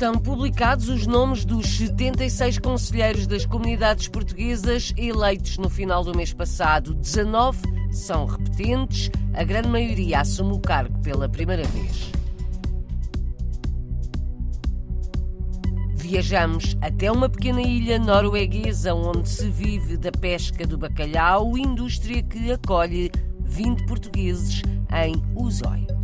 Estão publicados os nomes dos 76 conselheiros das comunidades portuguesas eleitos no final do mês passado. 19 são repetentes, a grande maioria assume o cargo pela primeira vez. Viajamos até uma pequena ilha norueguesa onde se vive da pesca do bacalhau, indústria que acolhe 20 portugueses em Uzói.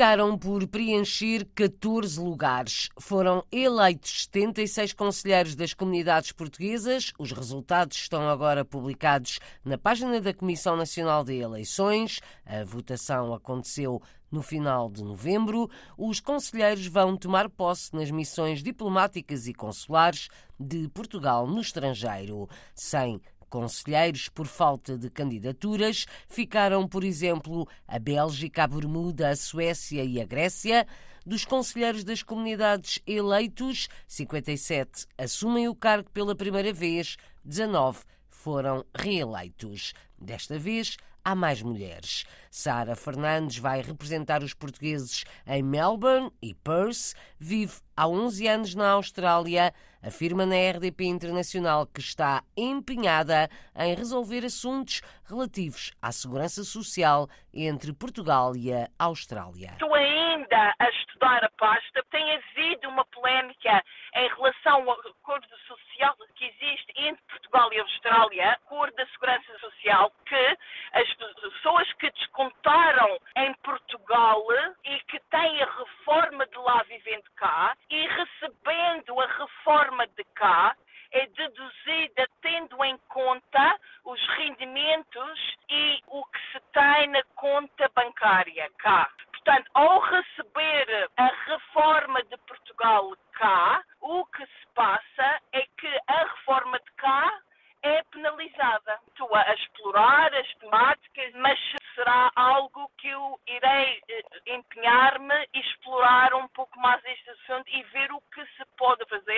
Ficaram por preencher 14 lugares. Foram eleitos 76 conselheiros das comunidades portuguesas. Os resultados estão agora publicados na página da Comissão Nacional de Eleições. A votação aconteceu no final de novembro. Os conselheiros vão tomar posse nas missões diplomáticas e consulares de Portugal no estrangeiro, sem conselheiros por falta de candidaturas ficaram, por exemplo, a Bélgica, a Bermuda, a Suécia e a Grécia. Dos conselheiros das comunidades eleitos, 57 assumem o cargo pela primeira vez, 19 foram reeleitos. Desta vez, há mais mulheres. Sara Fernandes vai representar os portugueses em Melbourne e Perth, vive há 11 anos na Austrália, afirma na RDP Internacional que está empenhada em resolver assuntos relativos à segurança social entre Portugal e a Austrália. Estou ainda a estudar a pasta. Tem havido uma polémica em relação ao acordo social que existe entre Portugal e Austrália, acordo da segurança social, que as pessoas que descontaram em Portugal e que têm a reforma de lá vivendo cá e recebendo a reforma de cá é deduzida tendo em conta os rendimentos e o que se tem na conta bancária cá. Portanto, ao receber a reforma de Portugal cá, o que se passa é que a reforma de cá é penalizada. Estou a explorar as temáticas, mas será algo que eu irei eh, empenhar-me e explorar um pouco mais este assunto e ver o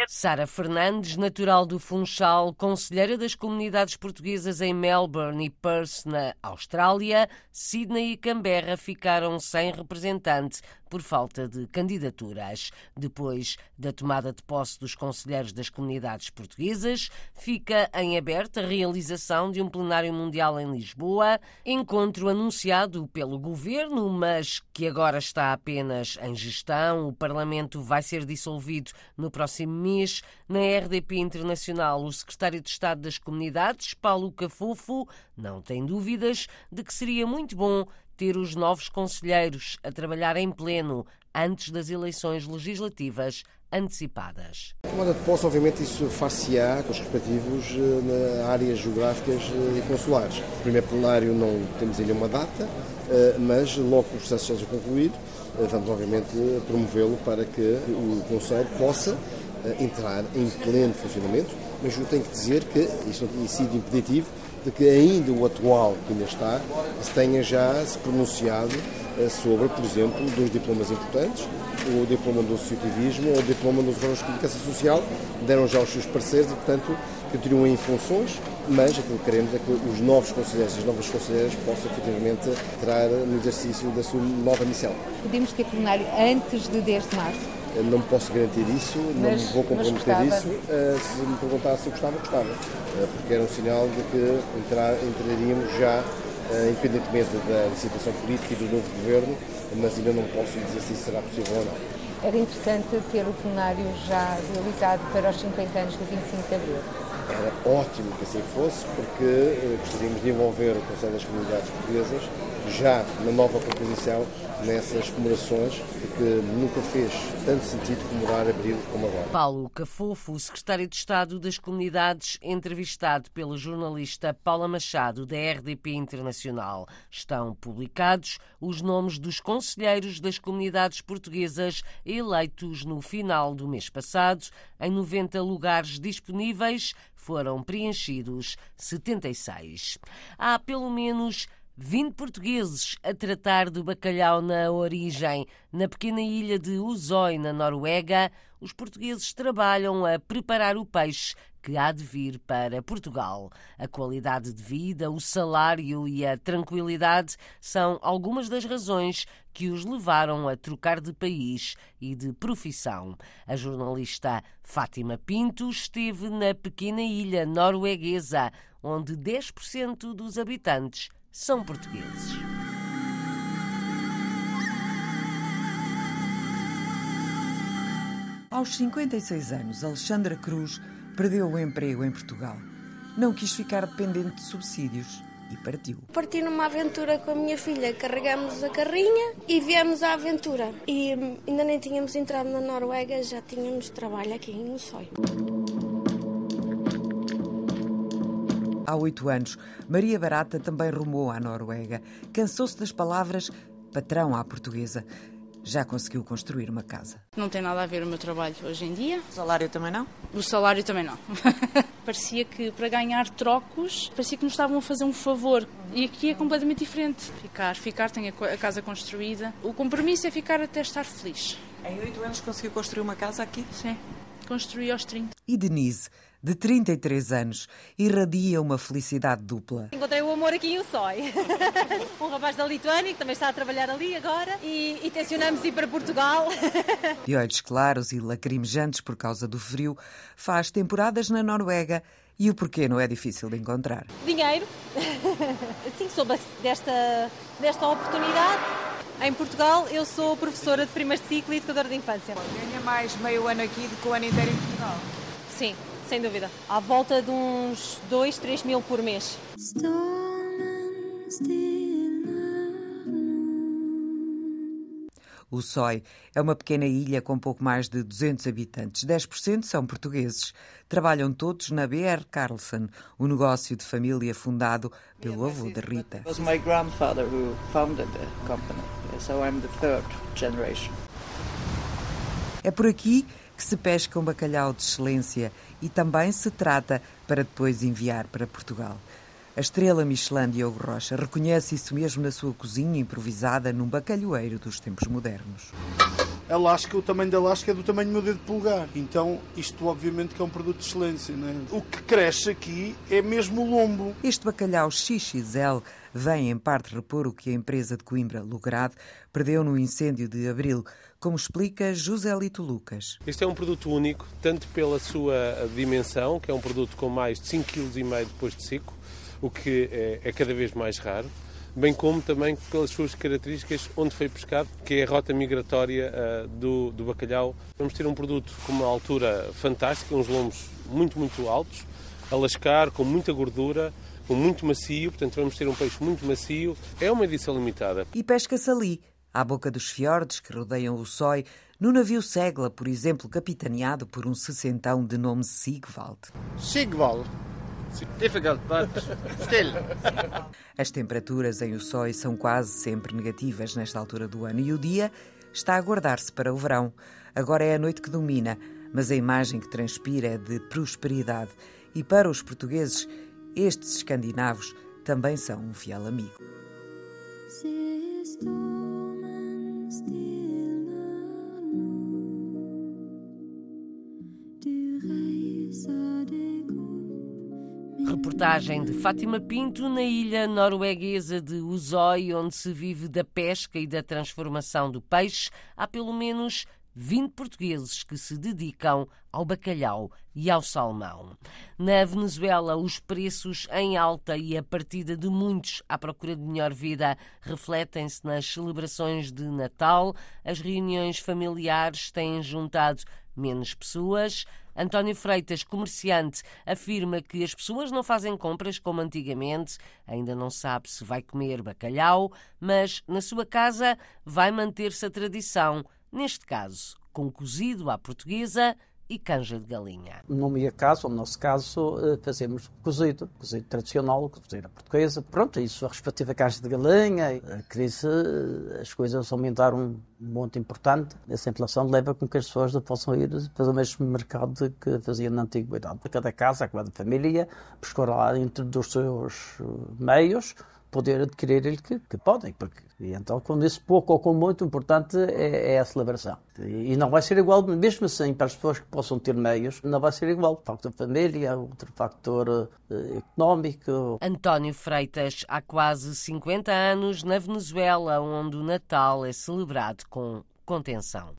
Sara Fernandes, natural do Funchal, conselheira das comunidades portuguesas em Melbourne e Perth, na Austrália, Sydney e Canberra ficaram sem representante por falta de candidaturas. Depois da tomada de posse dos conselheiros das comunidades portuguesas, fica em aberto a realização de um plenário mundial em Lisboa, encontro anunciado pelo governo, mas que agora está apenas em gestão. O Parlamento vai ser dissolvido no próximo mês. Na RDP Internacional, o secretário de Estado das Comunidades, Paulo Cafofo, não tem dúvidas de que seria muito bom ter os novos conselheiros a trabalhar em pleno antes das eleições legislativas antecipadas. Tomada de posse, obviamente, isso far-se-á com os respectivos eh, áreas geográficas eh, e consulares. O primeiro plenário não temos ainda uma data, eh, mas logo que o processo seja concluído, vamos, obviamente, promovê-lo para que o Conselho possa entrar em pleno funcionamento, mas eu tenho que dizer que isso tinha sido impeditivo de que ainda o atual, que ainda está, se tenha já se pronunciado eh, sobre, por exemplo, dois diplomas importantes, o diploma do associativismo ou o diploma dos órgãos de comunicação social, deram já os seus pareceres e, portanto, continuam em funções, mas aquilo que queremos é que os novos conselheiros as novas conselheiras possam efetivamente entrar no exercício da sua nova missão. Podemos ter plenário antes de 10 de março? Não posso garantir isso, mas, não vou comprometer isso. Uh, se me perguntar se eu gostava, gostava. Uh, porque era um sinal de que entrar, entraríamos já, uh, independentemente da situação política e do novo governo, mas ainda não posso dizer se isso será possível ou não. Era interessante ter o plenário já realizado para os 50 anos do 25 de Abril. Era ótimo que assim fosse, porque gostaríamos de envolver o Conselho das Comunidades Portuguesas já na nova composição nessas comemorações que nunca fez tanto sentido comemorar abril como agora. Paulo Cafofo, secretário de Estado das Comunidades, entrevistado pela jornalista Paula Machado, da RDP Internacional. Estão publicados os nomes dos conselheiros das comunidades portuguesas eleitos no final do mês passado. Em 90 lugares disponíveis, foram preenchidos 76. Há pelo menos 20 portugueses a tratar do bacalhau na origem. Na pequena ilha de Uzói, na Noruega, os portugueses trabalham a preparar o peixe que há de vir para Portugal. A qualidade de vida, o salário e a tranquilidade são algumas das razões que os levaram a trocar de país e de profissão. A jornalista Fátima Pinto esteve na pequena ilha norueguesa, onde 10% dos habitantes são portugueses. Aos 56 anos, Alexandra Cruz perdeu o emprego em Portugal. Não quis ficar dependente de subsídios e partiu. Parti numa aventura com a minha filha, carregamos a carrinha e viemos à aventura. E hum, ainda nem tínhamos entrado na Noruega, já tínhamos trabalho aqui em Sonho. Há oito anos, Maria Barata também rumou à Noruega. Cansou-se das palavras patrão à portuguesa. Já conseguiu construir uma casa. Não tem nada a ver o meu trabalho hoje em dia. O salário também não? O salário também não. parecia que para ganhar trocos, parecia que nos estavam a fazer um favor. E aqui é completamente diferente. Ficar, ficar, tem a casa construída. O compromisso é ficar até estar feliz. Em oito anos conseguiu construir uma casa aqui? Sim, construí aos 30. E Denise? de 33 anos, irradia uma felicidade dupla. Encontrei o amor aqui em Ussói. um rapaz da Lituânia que também está a trabalhar ali agora e, e tencionamos ir para Portugal. De olhos claros e lacrimejantes por causa do frio, faz temporadas na Noruega e o porquê não é difícil de encontrar. Dinheiro. Assim soube desta, desta oportunidade. Em Portugal, eu sou professora de primeiro ciclo e educadora de infância. Ganha mais meio ano aqui do que o ano inteiro em Portugal? Sim, sem dúvida. À volta de uns 2, 3 mil por mês. O Sói é uma pequena ilha com pouco mais de 200 habitantes. 10% são portugueses. Trabalham todos na BR Carlson, o um negócio de família fundado pelo avô de Rita. It was my grandfather who founded the company, so I'm the third generation. É por aqui que se pesca um bacalhau de excelência e também se trata para depois enviar para Portugal. A estrela Michelin Diogo Rocha reconhece isso mesmo na sua cozinha improvisada num bacalhoeiro dos tempos modernos. A lasca, o tamanho da lasca é do tamanho do meu dedo polegar. Então, isto obviamente que é um produto de excelência. Não é? O que cresce aqui é mesmo o lombo. Este bacalhau XXL vem em parte repor o que a empresa de Coimbra, Lograde, perdeu no incêndio de abril, como explica José Lito Lucas. Este é um produto único, tanto pela sua dimensão, que é um produto com mais de 5,5 kg depois de seco, o que é, é cada vez mais raro, bem como também pelas suas características onde foi pescado, que é a rota migratória uh, do, do bacalhau. Vamos ter um produto com uma altura fantástica, uns lombos muito, muito altos, a lascar, com muita gordura, com muito macio, portanto vamos ter um peixe muito macio. É uma edição limitada. E pesca-se ali, à boca dos fiordes que rodeiam o Sói, no navio Segla, por exemplo, capitaneado por um sessentão de nome Sigvald. Sigvald? Difficult, but still. As temperaturas em Ussói são quase sempre negativas nesta altura do ano e o dia está a guardar-se para o verão. Agora é a noite que domina, mas a imagem que transpira é de prosperidade. E para os portugueses, estes escandinavos também são um fiel amigo. Reportagem de Fátima Pinto na ilha norueguesa de Uzói, onde se vive da pesca e da transformação do peixe. Há pelo menos 20 portugueses que se dedicam ao bacalhau e ao salmão. Na Venezuela, os preços em alta e a partida de muitos à procura de melhor vida refletem-se nas celebrações de Natal. As reuniões familiares têm juntado menos pessoas. António Freitas, comerciante, afirma que as pessoas não fazem compras como antigamente, ainda não sabe se vai comer bacalhau, mas na sua casa vai manter-se a tradição neste caso com cozido à portuguesa e canja de galinha. No meu caso, no nosso caso, eh, fazemos cozido, cozido tradicional, cozido portuguesa. Pronto, isso a respectiva canja de galinha. A crise, eh, as coisas aumentaram um monte importante. Essa inflação leva com que as pessoas possam ir para o mesmo mercado que faziam na antiguidade. Cada casa, cada família, buscar lá dentro dos seus meios poder adquirir que, que podem. Porque, e então, quando esse pouco ou com muito, o importante é, é a celebração. E, e, não vai ser igual, mesmo assim, para as pessoas que possam ter meios, não vai ser igual. Factor família, outro factor uh, económico. António Freitas, há quase 50 anos, na Venezuela, onde o Natal é celebrado com contenção.